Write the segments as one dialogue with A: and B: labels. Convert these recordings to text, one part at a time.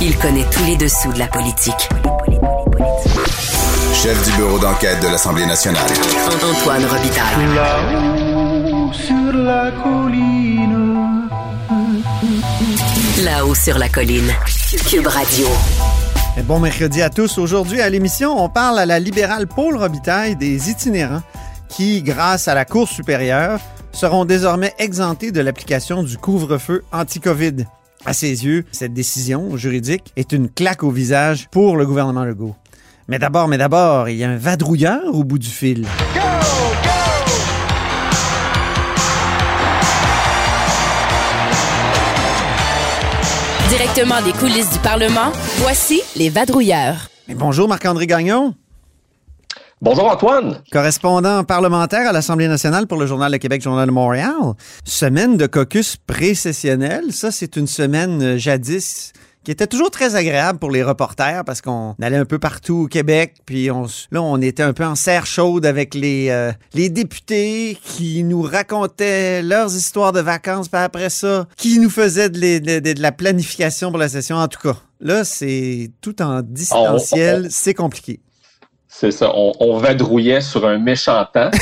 A: Il connaît tous les dessous de la politique.
B: Chef du bureau d'enquête de l'Assemblée nationale.
A: Antoine Robitaille.
C: Là-haut sur la colline.
A: Là-haut sur la colline. Cube Radio.
D: Et Bon mercredi à tous. Aujourd'hui à l'émission, on parle à la libérale Paul Robitaille des itinérants qui, grâce à la Cour supérieure, seront désormais exemptés de l'application du couvre-feu anti-COVID. À ses yeux, cette décision juridique est une claque au visage pour le gouvernement Legault. Mais d'abord, mais d'abord, il y a un vadrouilleur au bout du fil.
E: Directement des coulisses du Parlement, voici les vadrouilleurs.
D: Mais bonjour Marc-André Gagnon,
F: Bonjour Antoine.
D: correspondant parlementaire à l'Assemblée nationale pour le Journal de Québec, Journal de Montréal. Semaine de caucus précessionnel, ça c'est une semaine euh, jadis qui était toujours très agréable pour les reporters parce qu'on allait un peu partout au Québec, puis on, là, on était un peu en serre chaude avec les, euh, les députés qui nous racontaient leurs histoires de vacances, puis après ça, qui nous faisaient de, les- de- de- de la planification pour la session. En tout cas, là, c'est tout en distanciel, c'est compliqué.
F: C'est ça, on, on vadrouillait sur un méchant temps.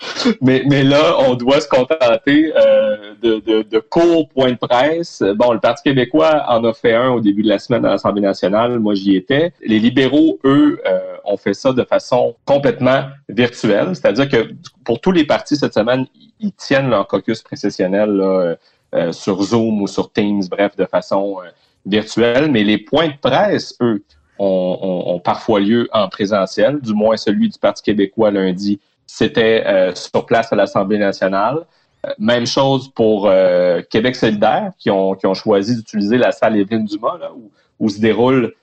F: mais, mais là, on doit se contenter euh, de, de, de courts points de presse. Bon, le Parti québécois en a fait un au début de la semaine à l'Assemblée nationale. Moi, j'y étais. Les libéraux, eux, euh, ont fait ça de façon complètement virtuelle. C'est-à-dire que pour tous les partis cette semaine, ils tiennent leur caucus précessionnel là, euh, sur Zoom ou sur Teams, bref, de façon euh, virtuelle. Mais les points de presse, eux, ont, parfois lieu en présentiel, du moins celui du Parti québécois lundi, c'était euh, sur place à l'Assemblée nationale. Euh, même chose pour euh, Québec solidaire, qui ont, choisi d'utiliser la salle Évelyne Dumas, là, où, se déroulent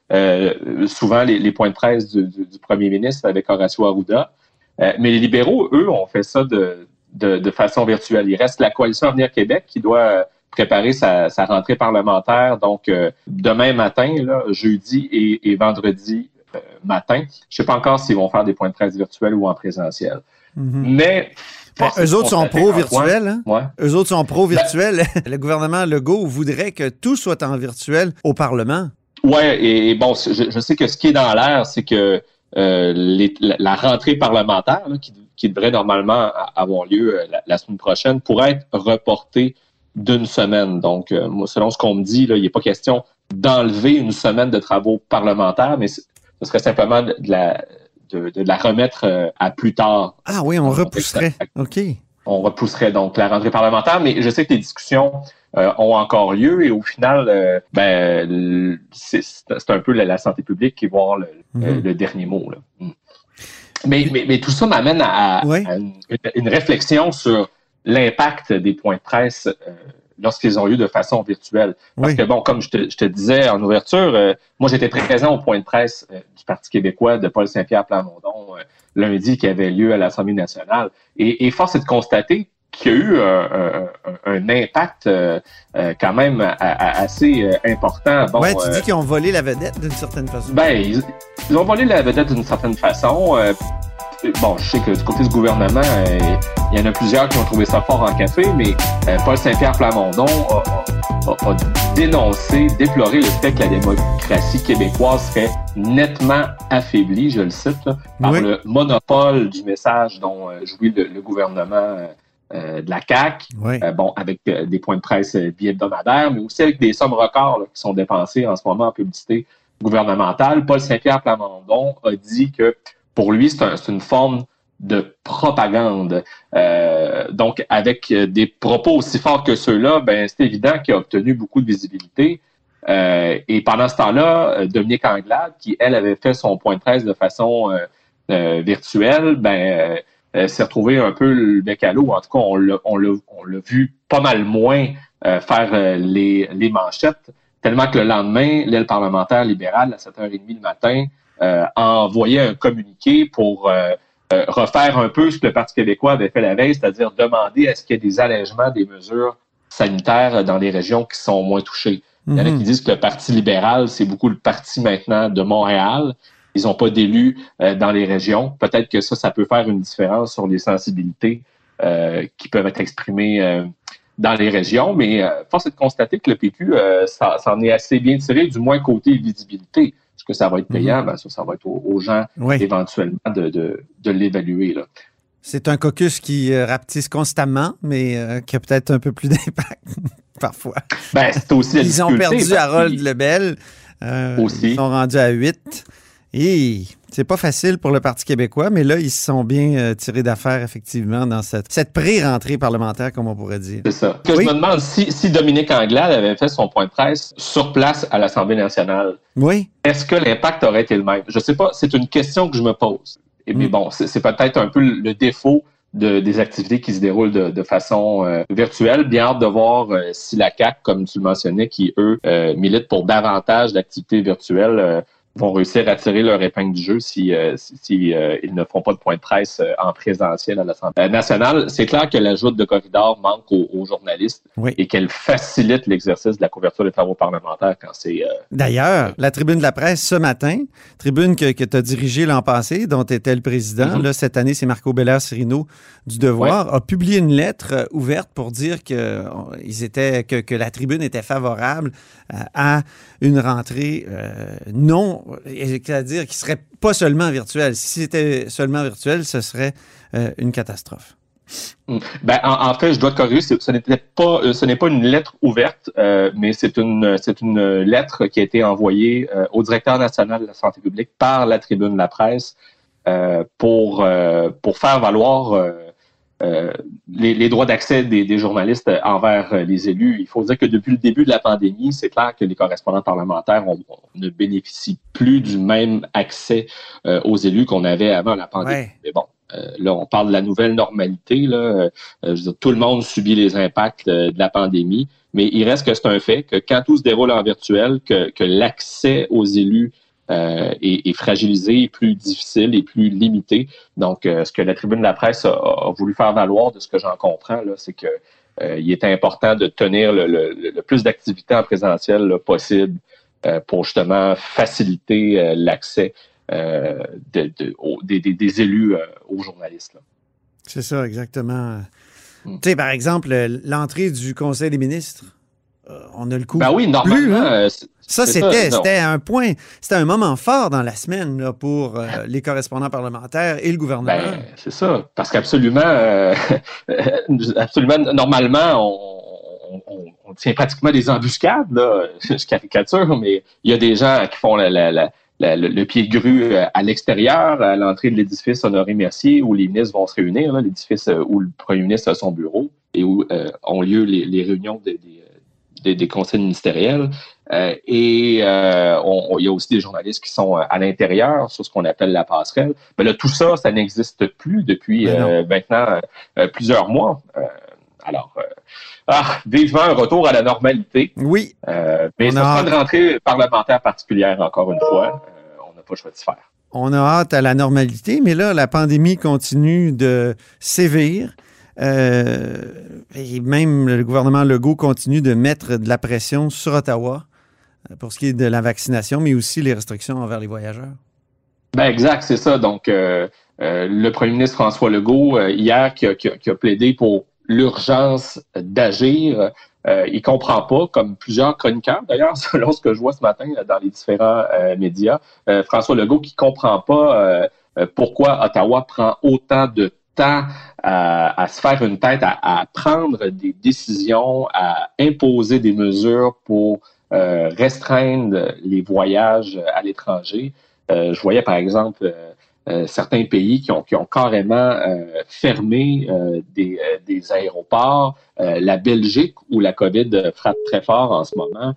F: souvent les, points de presse du, premier ministre avec Horacio Arruda. Mais les libéraux, eux, ont fait ça de, façon virtuelle. Il reste la coalition Avenir Québec qui doit préparer sa, sa rentrée parlementaire. Donc, euh, demain matin, là, jeudi et, et vendredi euh, matin. Je sais pas encore s'ils vont faire des points de presse virtuels ou en présentiel.
D: Mhm.
F: Mais...
D: Ben,
F: est
D: eux autres sont
F: constater,
D: pro-virtuels, hein?
F: Ouais.
D: Eux autres sont pro-virtuels. le gouvernement Legault voudrait que tout soit en virtuel au Parlement.
F: Ouais, et, et bon, je, je sais que ce qui est dans l'air, c'est que euh, les- la, la rentrée parlementaire, là, qui, qui devrait normalement avoir lieu euh, la, la semaine prochaine, pourrait être reportée d'une semaine. Donc, euh, moi, selon ce qu'on me dit, là, il n'est pas question d'enlever une semaine de travaux parlementaires, mais ce serait simplement de, la, de, de la remettre euh, à plus tard.
D: Ah oui, on repousserait. OK.
F: On repousserait donc la rentrée parlementaire, mais je sais que les discussions euh, ont encore lieu et au final, ben, c'est un peu la, la santé publique qui va avoir le,
D: Mhm.
F: le dernier mot. Là. Mm. Mais, mais, mais tout ça m'amène à,
D: Oui.
F: à une, une réflexion sur l'impact des points de presse euh, lorsqu'ils ont lieu de façon virtuelle. Parce
D: Oui.
F: que, bon, comme je te, je te disais en ouverture, euh, moi, j'étais très présent au point de presse euh, du Parti québécois de Paul Saint-Pierre Plamondon euh, lundi qui avait lieu à l'Assemblée nationale. Et, et force est de constater qu'il y a eu un, un- un- un impact euh, euh, quand même a- a- assez euh, important. Bon,
D: ouais, tu
F: euh,
D: dis qu'ils ont volé la vedette d'une certaine façon.
F: ben, ils, ils ont volé la vedette d'une certaine façon. Bon, je sais que du côté du gouvernement, euh, il y en a plusieurs qui ont trouvé ça fort en café, mais euh, Paul Saint-Pierre Plamondon a, a- a- a dénoncé, déploré le fait que la démocratie québécoise serait nettement affaiblie, je le cite, là, par
D: Oui.
F: le monopole du message dont euh, jouit le, le gouvernement euh, de la CAQ.
D: Oui.
F: Euh, bon, avec euh, des points de presse bi-hebdomadaires, mais aussi avec des sommes records là, qui sont dépensées en ce moment en publicité gouvernementale. Paul Saint-Pierre Plamondon a dit que pour lui, c'est un- une forme de propagande. Euh, donc, avec euh, des propos aussi forts que ceux-là, ben, c'est évident qu'il a obtenu beaucoup de visibilité. Euh, et pendant ce temps-là, euh, Dominique Anglade, qui, elle, avait fait son point de presse de façon euh, euh, virtuelle, ben, s'est retrouvé un peu le bec à l'eau. En tout cas, on l'a, on l'a, vu pas mal moins faire les, les manchettes, tellement que le lendemain, l'aile parlementaire libérale, à 7h30 le matin, a envoyé un communiqué pour euh, euh, refaire un peu ce que le Parti québécois avait fait la veille, c'est-à-dire demander à ce qu'il y ait des allègements des mesures sanitaires dans les régions qui sont moins touchées. Il y en a
D: Mhm.
F: qui disent que le Parti libéral, c'est beaucoup le parti maintenant de Montréal. Ils n'ont pas d'élus euh, dans les régions. Peut-être que ça, ça peut faire une différence sur les sensibilités euh, qui peuvent être exprimées euh, dans les régions, mais force est de constater que le PQ s'en est assez bien tiré, du moins côté visibilité. Est-ce que ça va être payant? Ben, ça, ça va être aux, gens éventuellement de, de, de l'évaluer.
D: C'est un caucus qui rapetisse constamment, mais qui a peut-être un peu plus d'impact parfois.
F: Ben, c'est aussi
D: Ils ont perdu Harold Lebel. aussi. Ils sont rendus à 8. Et c'est pas facile pour le Parti québécois, mais là, ils se sont bien euh, tirés d'affaire, effectivement, dans cette, cette pré-rentrée parlementaire, comme on pourrait dire.
F: C'est ça. Que je me demande si, si Dominique Anglade avait fait son point de presse sur place à l'Assemblée nationale.
D: Oui.
F: Est-ce que l'impact aurait été le même? Je sais pas. C'est une question que je me pose. Et mais mm. bon, c'est peut-être un peu le défaut de, des activités qui se déroulent de, de façon euh, virtuelle. Bien hâte de voir euh, si la CAC, comme tu le mentionnais, qui eux militent pour davantage d'activités virtuelles, vont réussir à tirer leur épingle du jeu si, euh, si, euh, ils ne font pas de point de presse euh, en présentiel à l'Assemblée nationale. C'est clair que l'ajout de corridor manque aux, journalistes et qu'elle facilite l'exercice de la couverture des travaux parlementaires quand c'est...
D: D'ailleurs, la tribune de la presse ce matin, tribune que, que tu as dirigée l'an passé, dont tu étais le président, mm-hmm. là, cette année, c'est Marco Bellard-Cirino du Devoir, a publié une lettre ouverte pour dire que, ils étaient, que, que la tribune était favorable à une rentrée non c'est-à-dire qu'il serait pas seulement virtuel. Si c'était seulement virtuel, ce serait euh, une catastrophe.
F: Hmm. Ben, en, fait, je dois te corriger, euh, ce n'est pas une lettre ouverte, euh, mais c'est une, lettre qui a été envoyée au directeur national de la santé publique par la Tribune de la presse pour faire valoir euh, les, droits d'accès des, journalistes envers euh, les élus. Il faut dire que depuis le début de la pandémie, c'est clair que les correspondants parlementaires ne bénéficient plus du même accès euh, aux élus qu'on avait avant la pandémie. Mais bon, là, on parle de la nouvelle normalité. Là. tout le monde subit les impacts de la pandémie, mais il reste que c'est un fait que quand tout se déroule en virtuel, que, que l'accès aux élus euh, est, fragilisé, plus difficile et plus limité. Donc, euh, ce que la tribune de la presse a, voulu faire valoir, de ce que j'en comprends, c'est que euh, il était important de tenir le, plus d'activités en présentiel possible pour justement faciliter l'accès des, élus aux journalistes.
D: C'est ça, exactement. Hmm. Tu sais, par exemple, l'entrée du Conseil des ministres, on a le coup.
F: Ben oui, normalement,
D: hein? Ça, c'était un point, c'était un moment fort dans la semaine pour euh, les correspondants parlementaires et le gouvernement. Ben,
F: c'est ça, parce qu'absolument, euh, absolument, normalement, on, tient pratiquement des embuscades, là, je caricature, mais il y a des gens qui font le pied de grue euh, à l'extérieur, à l'entrée de l'édifice Honoré-Mercier, où les ministres vont se réunir, l'édifice où le premier ministre a son bureau et où ont lieu les, réunions des des, conseils ministériels. Euh, et euh, il y a aussi des journalistes qui sont euh, à l'intérieur sur ce qu'on appelle la passerelle. Mais là, tout ça, ça n'existe plus depuis maintenant plusieurs mois. alors, ah, vivement un retour à la normalité.
D: Oui.
F: mais ça pas de rentrée parlementaire particulière, encore une fois. on n'a pas le choix de se faire.
D: On a hâte à la normalité, mais là, la pandémie continue de sévir. Euh, et même le gouvernement Legault continue de mettre de la pression sur Ottawa euh, pour ce qui est de la vaccination, mais aussi les restrictions envers les voyageurs.
F: Ben exact, c'est ça. Donc, euh, le premier ministre François Legault, hier, qui a, plaidé pour l'urgence d'agir, il comprend pas, comme plusieurs chroniqueurs d'ailleurs, selon ce que je vois ce matin dans les différents médias, François Legault qui comprend pas pourquoi Ottawa prend autant de temps à, se faire une tête, à, prendre des décisions, à imposer des mesures pour euh, restreindre les voyages à l'étranger. Euh, je voyais par exemple euh, certains pays qui ont, qui ont carrément fermé des, des, aéroports. la Belgique, où la COVID frappe très fort en ce moment,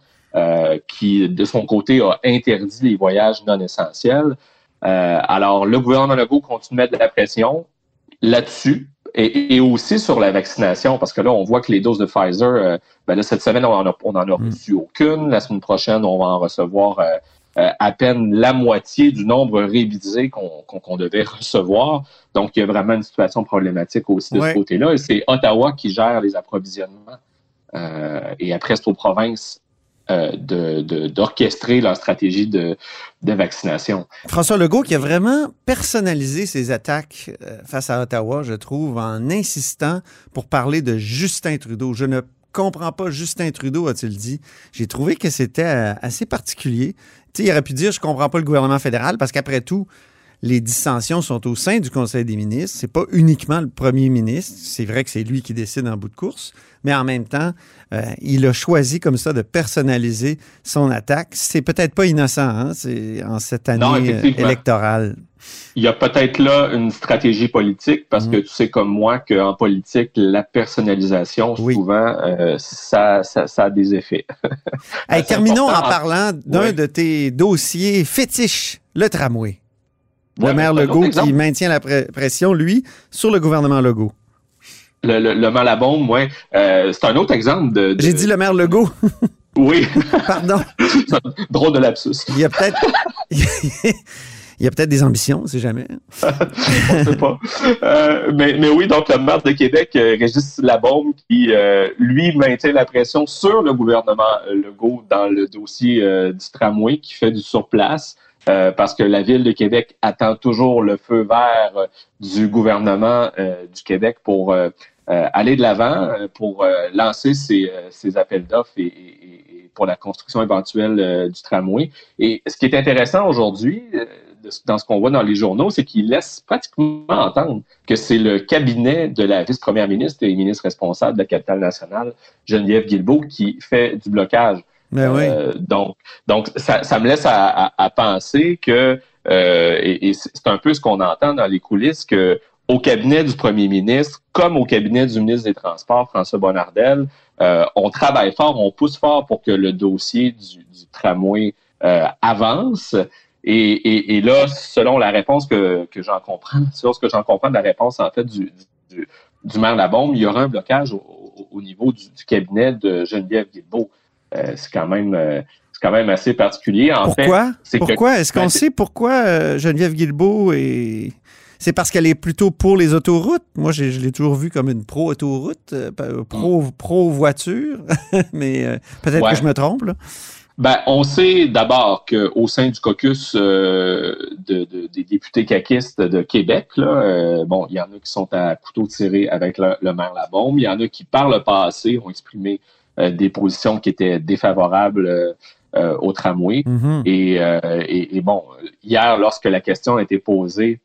F: qui de son côté a interdit les voyages non essentiels. alors, le gouvernement Legault continue de mettre de la pression là-dessus et, aussi sur la vaccination, parce que là, on voit que les doses de Pfizer, euh, ben là, cette semaine, on en a, on en a mm. reçu aucune. La semaine prochaine, on va en recevoir euh, euh, à peine la moitié du nombre révisé qu'on devait recevoir. Donc, il y a vraiment une situation problématique aussi de ce côté-là. Et c'est Ottawa qui gère les approvisionnements. et après, c'est aux provinces euh, d'orchestrer leur stratégie de, vaccination.
D: François Legault qui a vraiment personnalisé ses attaques euh, face à Ottawa, je trouve, en insistant pour parler de Justin Trudeau. Je ne comprends pas Justin Trudeau, a-t-il dit. J'ai trouvé que c'était euh, assez particulier. Tu sais, il aurait pu dire je comprends pas le gouvernement fédéral parce qu'après tout, les dissensions sont au sein du Conseil des ministres. C'est pas uniquement le premier ministre. C'est vrai que c'est lui qui décide en bout de course, mais en même temps, euh, il a choisi comme ça de personnaliser son attaque. C'est peut-être pas innocent hein, c'est en cette année
F: Non,
D: euh, électorale.
F: Il y a peut-être là une stratégie politique parce que tu sais comme moi qu'en politique, la personnalisation,
D: Oui.
F: souvent, euh, ça, ça, ça a des effets.
D: Hey, terminons en parlant d'un de tes dossiers fétiches, le tramway. Le
F: Ouais,
D: maire Legault qui maintient la pre- pression, lui, sur le gouvernement Legault.
F: Le, le, le ouais. Euh, c'est un autre exemple de. de-
D: J'ai dit le maire Legault,
F: Oui,
D: pardon.
F: drôle de lapsus.
D: Il y a peut-être. Il y a peut-être des ambitions, on sait jamais.
F: On sait pas. Euh, mais, mais oui, donc le maire de Québec, euh, Régis Labombe, qui euh, lui maintient la pression sur le gouvernement Legault dans le dossier euh, du tramway qui fait du surplace. Euh, parce que la ville de Québec attend toujours le feu vert euh, du gouvernement euh, du Québec pour euh, aller de l'avant, pour lancer ses, euh, ses appels d'offres et, et- et pour la construction éventuelle du tramway. Et ce qui est intéressant aujourd'hui, dans ce qu'on voit dans les journaux, c'est qu'il laisse pratiquement entendre que c'est le cabinet de la vice-première ministre et ministre responsable de la capitale nationale, Geneviève Guilbeault, qui fait du blocage.
D: Ben oui.
F: Euh, donc, donc ça, ça me laisse à, à- à penser que, euh, et, et c'est un peu ce qu'on entend dans les coulisses, que au cabinet du premier ministre, comme au cabinet du ministre des Transports, François Bonnardel, euh, on travaille fort, on pousse fort pour que le dossier du, du tramway euh, avance. Et, et, et là, selon la réponse que, que j'en comprends, selon ce que j'en comprends de la réponse en fait du, du, du maire Labombe, il y aura un blocage au, au- au niveau du, du cabinet de Geneviève Guilbeault. Euh, c'est quand même euh, c'est quand même assez particulier. En
D: Pourquoi?
F: fait, que-
D: Pourquoi? Est-ce qu'on
F: ben,
D: sait pourquoi euh, Geneviève Guilbeault est. C'est parce qu'elle est plutôt pour les autoroutes? Moi, je l'ai toujours vue comme une pro-autoroute, euh, pro- pro-voiture, mais euh, peut-être
F: Ouais.
D: que je me trompe. Là.
F: Ben, on sait d'abord qu'au sein du caucus euh, de, de- des députés caquistes de Québec, là, bon, il y en a qui sont à couteau tiré avec le, le maire Labombe. Il y en a qui, par le passé, ont exprimé des positions qui étaient défavorables euh, euh, au tramway.
D: Mhm.
F: Et, euh, et, et bon, hier, lorsque la question a été posée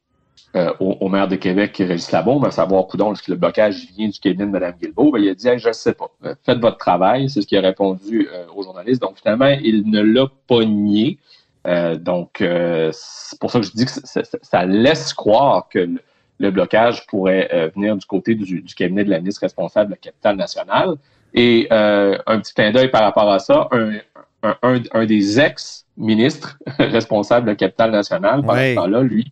F: euh, au, au maire de Québec, Régis Labombe, à savoir, coudon, est-ce que le blocage vient du cabinet de Mme Guilbeault? Ben, il a dit, Hey, je ne sais pas. Euh, Faites votre travail. C'est ce qu'il a répondu euh, aux journalistes. Donc, finalement, il ne l'a pas nié. Euh, donc, euh, c'est pour ça que je dis que ça, ça- ça laisse croire que le, le blocage pourrait euh, venir du côté du, du cabinet de la ministre responsable de la capitale nationale. Et euh, un petit clin d'œil par rapport à ça, un, un, un- un des ex-ministres responsables de la capitale nationale, pendant
D: Ouais.
F: ce temps-là, lui,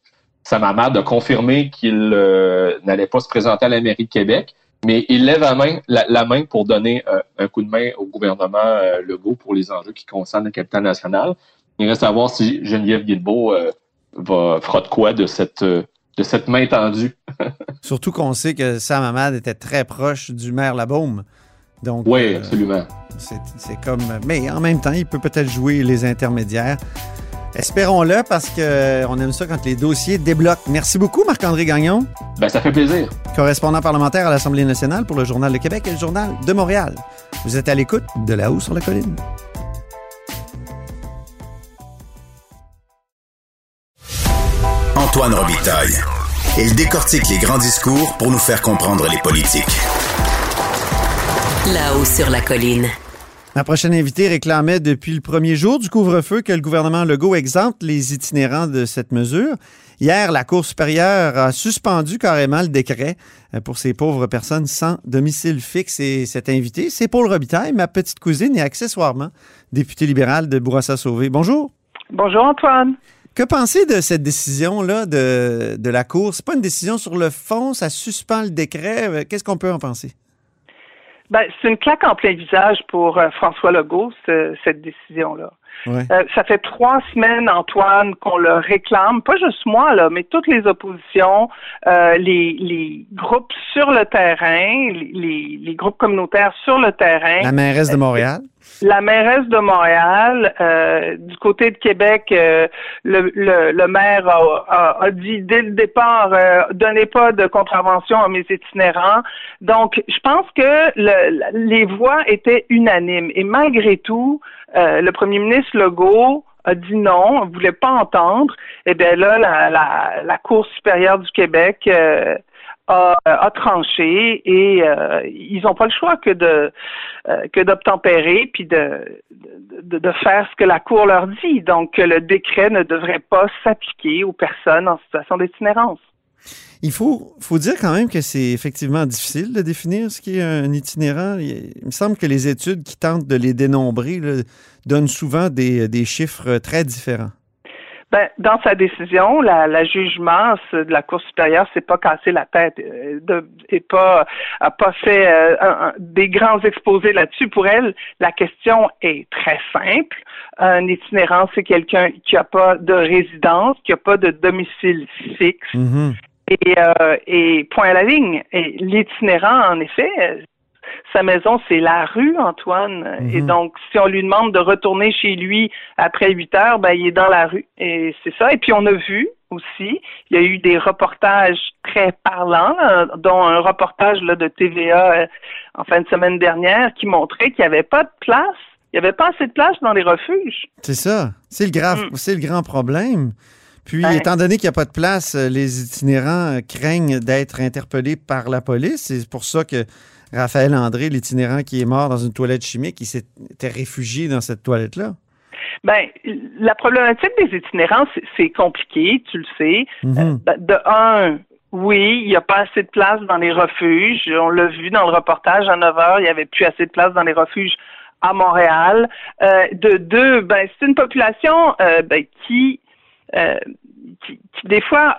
F: marre de confirmer qu'il euh, n'allait pas se présenter à la mairie de Québec, mais il lève la main, la, la main pour donner euh, un coup de main au gouvernement euh, Legault pour les enjeux qui concernent la capitale nationale. Il reste à voir si Geneviève Guilbeault euh, va, fera de quoi de cette, de cette main tendue.
D: Surtout qu'on sait que Sam Hamad était très proche du maire Labaume. Donc,
F: Oui,
D: euh,
F: absolument.
D: c'est c'est comme. Mais en même temps, il peut peut-être jouer les intermédiaires. Espérons-le parce qu'on aime ça quand les dossiers débloquent. Merci beaucoup, Marc-André Gagnon,
F: Ben, ça fait plaisir.
D: correspondant parlementaire à l'Assemblée nationale pour le Journal de Québec et le Journal de Montréal. Vous êtes à l'écoute de là-haut sur la colline.
B: Antoine Robitaille. Il décortique les grands discours pour nous faire comprendre les politiques.
A: Là-haut sur la colline.
D: Ma prochaine invitée réclamait depuis le premier jour du couvre-feu que le gouvernement Legault exempte les itinérants de cette mesure. Hier, la Cour supérieure a suspendu carrément le décret euh, pour ces pauvres personnes sans domicile fixe. Et cette invitée, c'est Paul Robitaille, ma petite cousine et accessoirement députée libérale de Bourassa-Sauvé. Bonjour.
G: Bonjour Antoine.
D: Que pensez de cette décision-là de, de la Cour? C'est pas une décision sur le fond, ça suspend le décret. Euh, Qu'est-ce qu'on peut en penser?
G: Ben, c'est une claque en plein visage pour euh, François Legault, ce- cette décision-là.
D: Ouais.
G: Euh, ça fait trois semaines, Antoine, qu'on le réclame, pas juste moi, là, mais toutes les oppositions, euh, les, les groupes sur le terrain, les, les, les groupes communautaires sur le terrain.
D: La mairesse de Montréal?
G: La mairesse de Montréal, euh, du côté de Québec, euh, le, le, maire a, a, dit dès le départ, euh, donnez pas de contravention à mes itinérants. Donc, je pense que le, les voix étaient unanimes. Et malgré tout, euh, le premier ministre Legault a dit non, ne voulait pas entendre. Et bien là, la, la, la Cour supérieure du Québec euh, a, tranché et euh, ils n'ont pas le choix que euh, d'obtempérer puis de, faire ce que la Cour leur dit. Donc le décret ne devrait pas s'appliquer aux personnes en situation d'itinérance.
D: Il faut, faut dire quand même que c'est effectivement difficile de définir ce qui est un itinérant. Il me semble que les études qui tentent de les dénombrer donnent souvent des chiffres très différents.
G: Ben, dans sa décision, la, la jugement de la Cour supérieure s'est pas cassé la tête euh, de, et pas a pas fait euh, des grands exposés là-dessus. Pour elle, la question est très simple. Un itinérant, c'est quelqu'un qui a pas de résidence, qui a pas de domicile fixe. Mm-hmm. Et, euh, et point à la ligne. Et l'itinérant, en effet, sa maison, c'est la rue, Antoine. Et mhm. donc, si on lui demande de retourner chez lui après 8 heures, ben, il est dans la rue. Et c'est ça. Et puis, on a vu aussi, il y a eu des reportages très parlants, dont un reportage là, de TVA euh, en fin de semaine dernière qui montrait qu'il n'y avait pas de place. Il n'y avait pas assez de place dans les refuges.
D: C'est ça. C'est le grave, mm. c'est le grand problème. Puis, étant donné qu'il n'y a pas de place, euh, les itinérants craignent d'être interpellés par la police. C'est pour ça que Raphaël André, l'itinérant qui est mort dans une toilette chimique, il s'était réfugié dans cette toilette-là?
G: Ben, la problématique des itinérants, c'est compliqué, tu le sais. Mhm. Euh, ben, de un, oui, il n'y a pas assez de place dans les refuges. On l'a vu dans le reportage à 9 heures, il n'y avait plus assez de place dans les refuges à Montréal. Euh, de deux, ben, c'est une population euh, ben, qui, qui, des fois,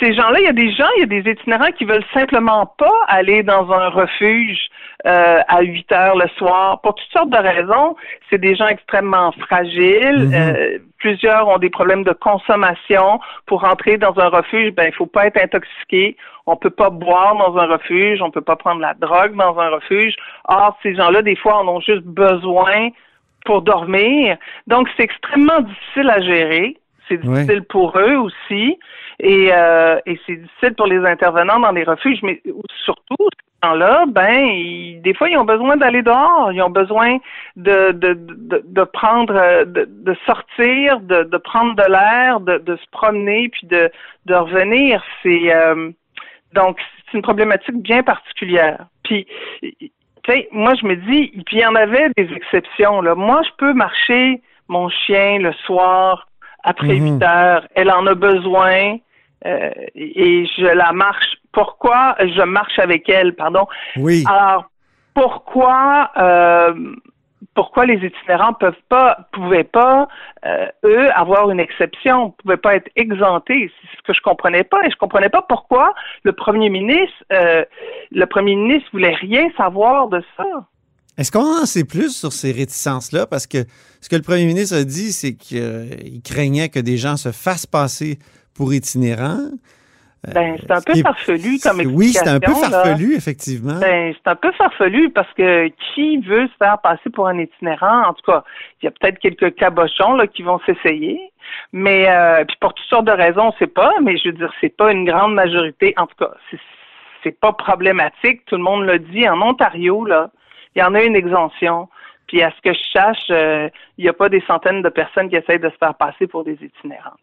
G: ces gens-là, il y a des gens, il y a des itinérants qui veulent simplement pas aller dans un refuge euh, à 8 heures le soir pour toutes sortes de raisons. C'est des gens extrêmement fragiles. Mhm. Euh, plusieurs ont des problèmes de consommation. Pour entrer dans un refuge, ben il faut pas être intoxiqué. On peut pas boire dans un refuge. On peut pas prendre la drogue dans un refuge. Or, ces gens-là, des fois, en ont juste besoin pour dormir. Donc, c'est extrêmement difficile à gérer. C'est difficile pour eux aussi. Et, euh, et c'est difficile pour les intervenants dans les refuges, mais surtout, ces gens-là, ben, des fois, ils ont besoin d'aller dehors, ils ont besoin de, de, de, de prendre, de, de sortir, de, de prendre de l'air, de, de se promener, puis de, de revenir. C'est euh, donc c'est une problématique bien particulière. Puis, tu sais, moi, je me dis, puis il y en avait des exceptions. Là. Moi, je peux marcher mon chien le soir après 8 mhm. heures. Elle en a besoin. Euh, et je la marche. Pourquoi je marche avec elle, pardon?
D: Oui.
G: Alors, pourquoi euh, pourquoi les itinérants peuvent pas, pouvaient pas, euh, eux, avoir une exception, pouvaient pas être exemptés? C'est ce que je comprenais pas. Et je comprenais pas pourquoi le premier ministre, le premier ministre voulait rien savoir de ça.
D: Est-ce qu'on en sait plus sur ces réticences-là? Parce que ce que le premier ministre a dit, c'est qu'il craignait que des gens se fassent passer pour itinérants.
G: Ben, c'est un peu farfelu comme explication.
D: Oui, c'est un peu farfelu, effectivement.
G: Ben, c'est un peu farfelu parce que qui veut se faire passer pour un itinérant? En tout cas, il y a peut-être quelques cabochons là, qui vont s'essayer. Mais euh, puis pour toutes sortes de raisons, on ne sait pas, mais je veux dire, c'est pas une grande majorité. En tout cas, c'est pas problématique. Tout le monde l'a dit. En Ontario, là, il y en a une exemption. Puis à ce que je sache, euh, il n'y a pas des centaines de personnes qui essayent de se faire passer pour des itinérants.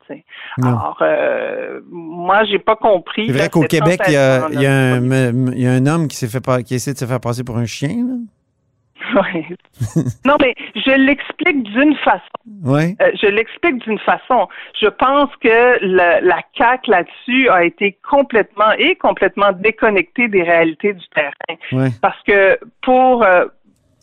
G: Alors, euh, moi, j'ai pas compris.
D: C'est vrai qu'au Québec, il y, a, un, homme qui s'est fait qui essaie de se faire passer pour un chien. Là?
G: Oui. non, mais je l'explique d'une façon.
D: Oui.
G: Euh, je l'explique d'une façon. Je pense que la, la CAC là-dessus a été complètement et complètement déconnectée des réalités du terrain.
D: Oui.
G: Parce que pour euh,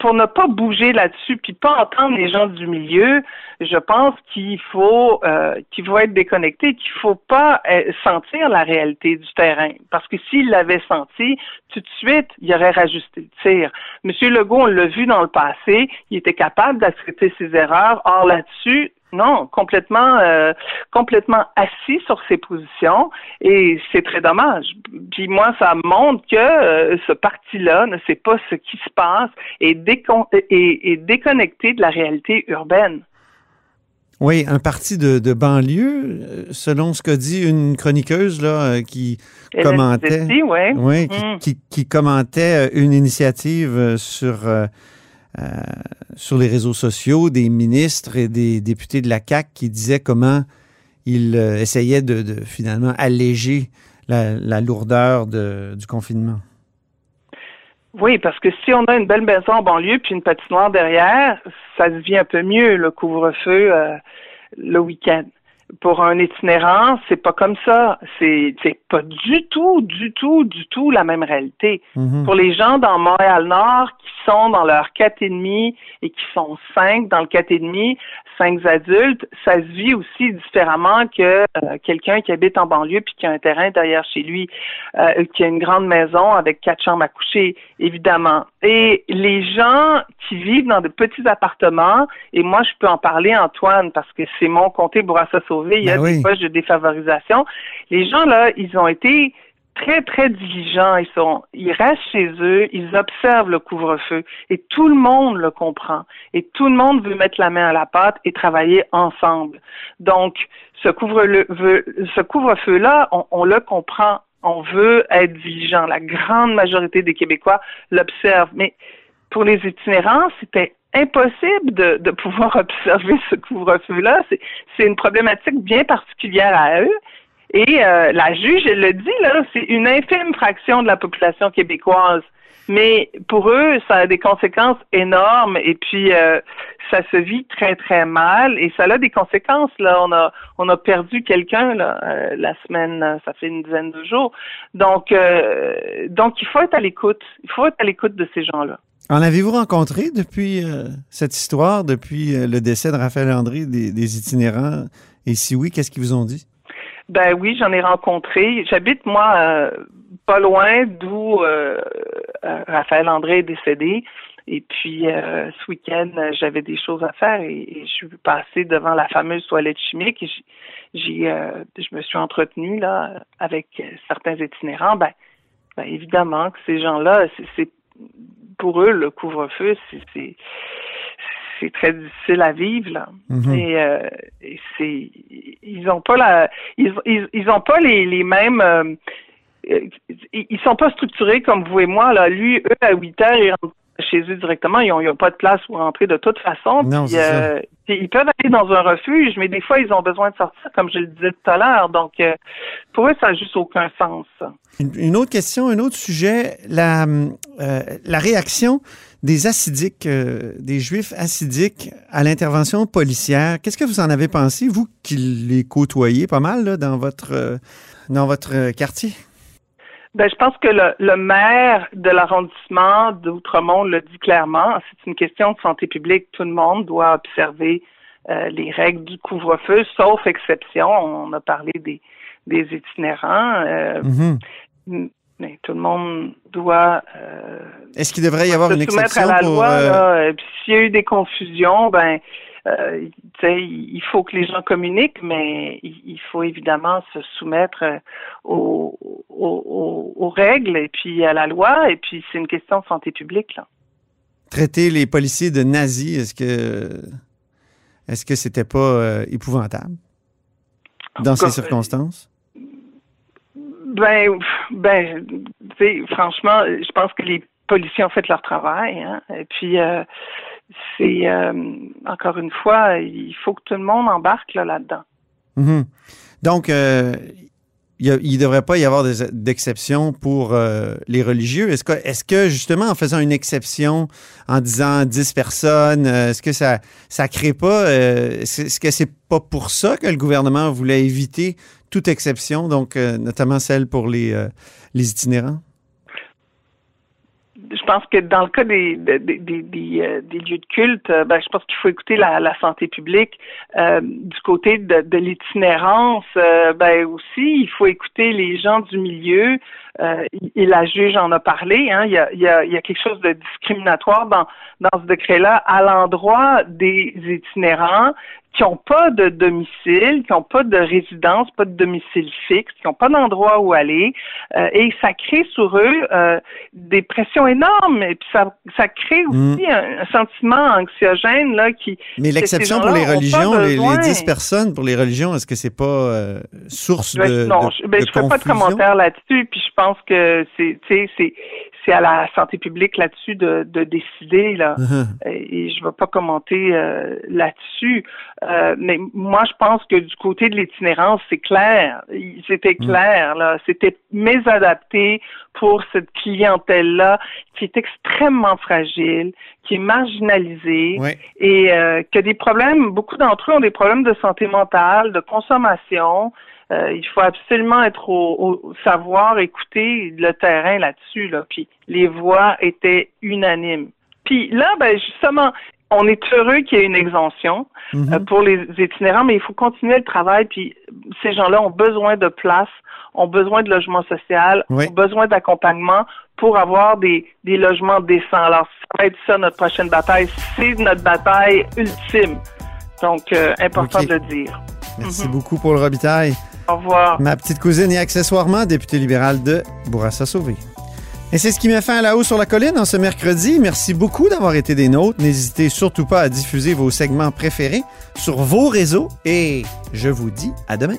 G: pour ne pas bouger là-dessus puis pas entendre les gens du milieu, je pense qu'il faut euh, qu'il faut être déconnecté, qu'il faut pas euh, sentir la réalité du terrain. Parce que s'il l'avait senti, tout de suite, il aurait rajusté le tir. Monsieur Legault, on l'a vu dans le passé, il était capable d'accepter ses erreurs. Or là-dessus, Non, complètement, euh, complètement assis sur ses positions et c'est très dommage. Puis moi, ça montre que euh, ce parti-là ne sait pas ce qui se passe et, est déconnecté de la réalité urbaine.
D: Oui, un parti de, banlieue, euh, selon ce qu'a dit une chroniqueuse là, qui commentait, oui, mm. qui, commentait une initiative sur euh, sur les réseaux sociaux des ministres et des députés de la CAC qui disaient comment ils euh, essayaient de, finalement alléger la, lourdeur du confinement.
G: Oui, parce que si on a une belle maison en banlieue puis une patinoire derrière, ça devient un peu mieux le couvre-feu euh, le week-end pour un itinérant, c'est pas comme ça. C'est pas du tout, du tout, du tout la même réalité. Mhm. Pour les gens dans Montréal-Nord qui sont dans leur quatre et demi et qui sont cinq dans le quatre et demi, cinq adultes, ça se vit aussi différemment que euh, quelqu'un qui habite en banlieue puis qui a un terrain derrière chez lui, euh, qui a une grande maison avec quatre chambres à coucher, évidemment. Et les gens qui vivent dans de petits appartements, et moi je peux en parler Antoine parce que c'est mon comté Bourassa Sauvé, il y a ben des poches de défavorisation. Les gens là, ils ont été très, très diligents. Ils sont, ils restent chez eux, ils observent le couvre-feu et tout le monde le comprend. Et tout le monde veut mettre la main à la pâte et travailler ensemble. Donc, ce couvre-feu, ce couvre-feu-là, on, le comprend. On veut être vigilant. La grande majorité des Québécois l'observent. Mais pour les itinérants, c'était impossible de, pouvoir observer ce couvre-feu-là. C'est une problématique bien particulière à eux. Et euh, la juge, elle le dit, là, c'est une infime fraction de la population québécoise. Mais pour eux, ça a des conséquences énormes et puis euh, ça se vit très très mal et ça a des conséquences là. On a on a perdu quelqu'un là euh, la semaine, ça fait une dizaine de jours. Donc donc il faut être à l'écoute. Il faut être à l'écoute de ces gens-là.
D: En avez-vous rencontré depuis cette histoire, depuis le décès de Raphaël André des, des itinérants? Et si oui, qu'est-ce qu'ils vous ont dit?
G: Ben oui, j'en ai rencontré. J'habite moi euh, pas loin d'où euh, euh, Raphaël André est décédé. Et puis ce week-end, j'avais des choses à faire et, je suis passée devant la fameuse toilette chimique. J'ai, je me suis entretenue là avec certains itinérants. Ben, ben évidemment que ces gens-là, c'est pour eux le couvre-feu, c'est c'est très difficile à vivre là. Mhm. Euh, et, c'est ils ont pas la ils ils, ont pas les, les mêmes euh, ils sont pas structurés comme vous et moi là. Lui eux à 8 heures ils rentrent chez eux directement, ils n'ont pas de place où rentrer de toute façon. Euh, ils peuvent aller dans un refuge, mais des fois, ils ont besoin de sortir, comme je le disais tout à l'heure. Donc, pour eux, ça n'a juste aucun sens.
D: Une, autre question, un autre sujet, la, la réaction des acidiques, euh, des juifs acidiques à l'intervention policière. Qu'est-ce que vous en avez pensé, vous qui les côtoyez pas mal dans votre euh, dans votre euh, quartier?
G: Ben, je pense que le, maire de l'arrondissement d'Outremont le dit clairement. C'est une question de santé publique. Tout le monde doit observer les règles du couvre-feu, sauf exception. On a parlé des, des itinérants. Mm-hmm. Mais tout le monde doit. Euh,
D: Est-ce qu'il devrait y avoir une exception
G: à la loi, euh, S'il y a eu des confusions, ben, euh, il faut que les gens communiquent, mais il faut évidemment se soumettre aux, aux, règles et puis à la loi. Et puis c'est une question de santé publique. Là.
D: Traiter les policiers de nazis, est-ce que est-ce que c'était pas épouvantable? Dans ces circonstances?
G: Ben, ben, franchement, je pense que les policiers ont fait leur travail. Hein. Et puis, euh, c'est euh, encore une fois, il faut que tout le monde embarque là, dedans
D: mm-hmm. Donc, euh, il ne devrait pas y avoir d'exception pour les religieux. Est-ce que, est que, justement, en faisant une exception, en disant 10 personnes, est-ce que ça ne crée pas, est-ce que c'est pas pour ça que le gouvernement voulait éviter toute exception, donc euh, notamment celle pour euh, les itinérants?
G: Je pense que dans le cas des, des, des, euh, des, lieux de culte, ben, je pense qu'il faut écouter la, la santé publique. du côté de, de l'itinérance, ben aussi, il faut écouter les gens du milieu. Et la juge en a parlé. Hein, il, y a, il, y a, il y a quelque chose de discriminatoire dans, dans ce décret-là à l'endroit des itinérants qui n'ont pas de domicile, qui n'ont pas de résidence, pas de domicile fixe, qui n'ont pas d'endroit où aller, euh, et ça crée sur eux euh, des pressions énormes, et puis ça, ça crée
D: Mm.
G: aussi un, un sentiment anxiogène là qui.
D: Mais l'exception pour les religions, les, les
G: besoin.
D: 10 personnes pour les religions, est-ce que c'est pas euh, source
G: Ben,
D: de,
G: non,
D: de,
G: je, ben,
D: de
G: je ferai pas de commentaire là-dessus, puis je pense que c'est, c'est, c'est à la santé publique là-dessus de, de décider là.
D: Uh-huh.
G: et je ne vais pas commenter euh, là-dessus. Euh, mais moi, je pense que du côté de l'itinérance, c'est clair. C'était
D: Mm.
G: clair, là. C'était mésadapté pour cette clientèle-là qui est extrêmement fragile, qui est marginalisée
D: Ouais.
G: et euh, qui a des problèmes, beaucoup d'entre eux ont des problèmes de santé mentale, de consommation. Euh, il faut absolument être au, au savoir, écouter le terrain là-dessus. Là. Puis les voix étaient unanimes. Puis là, ben justement, on est heureux qu'il y ait une exemption
D: Mhm.
G: euh, pour les itinérants, mais il faut continuer le travail. Puis ces gens-là ont besoin de place, ont besoin de logement social,
D: Oui.
G: ont besoin d'accompagnement pour avoir des, des logements décents. Alors, ça va être ça notre prochaine bataille. C'est notre bataille ultime. Donc, euh, important de le dire.
D: Merci
G: Mhm.
D: beaucoup, Paul Robitaille.
G: Au revoir.
D: Ma petite cousine et accessoirement députée libérale de Bourassa-Sauvé. Et c'est ce qui met fin à la haut sur la colline en ce mercredi. Merci beaucoup d'avoir été des nôtres. N'hésitez surtout pas à diffuser vos segments préférés sur vos réseaux et je vous dis à demain.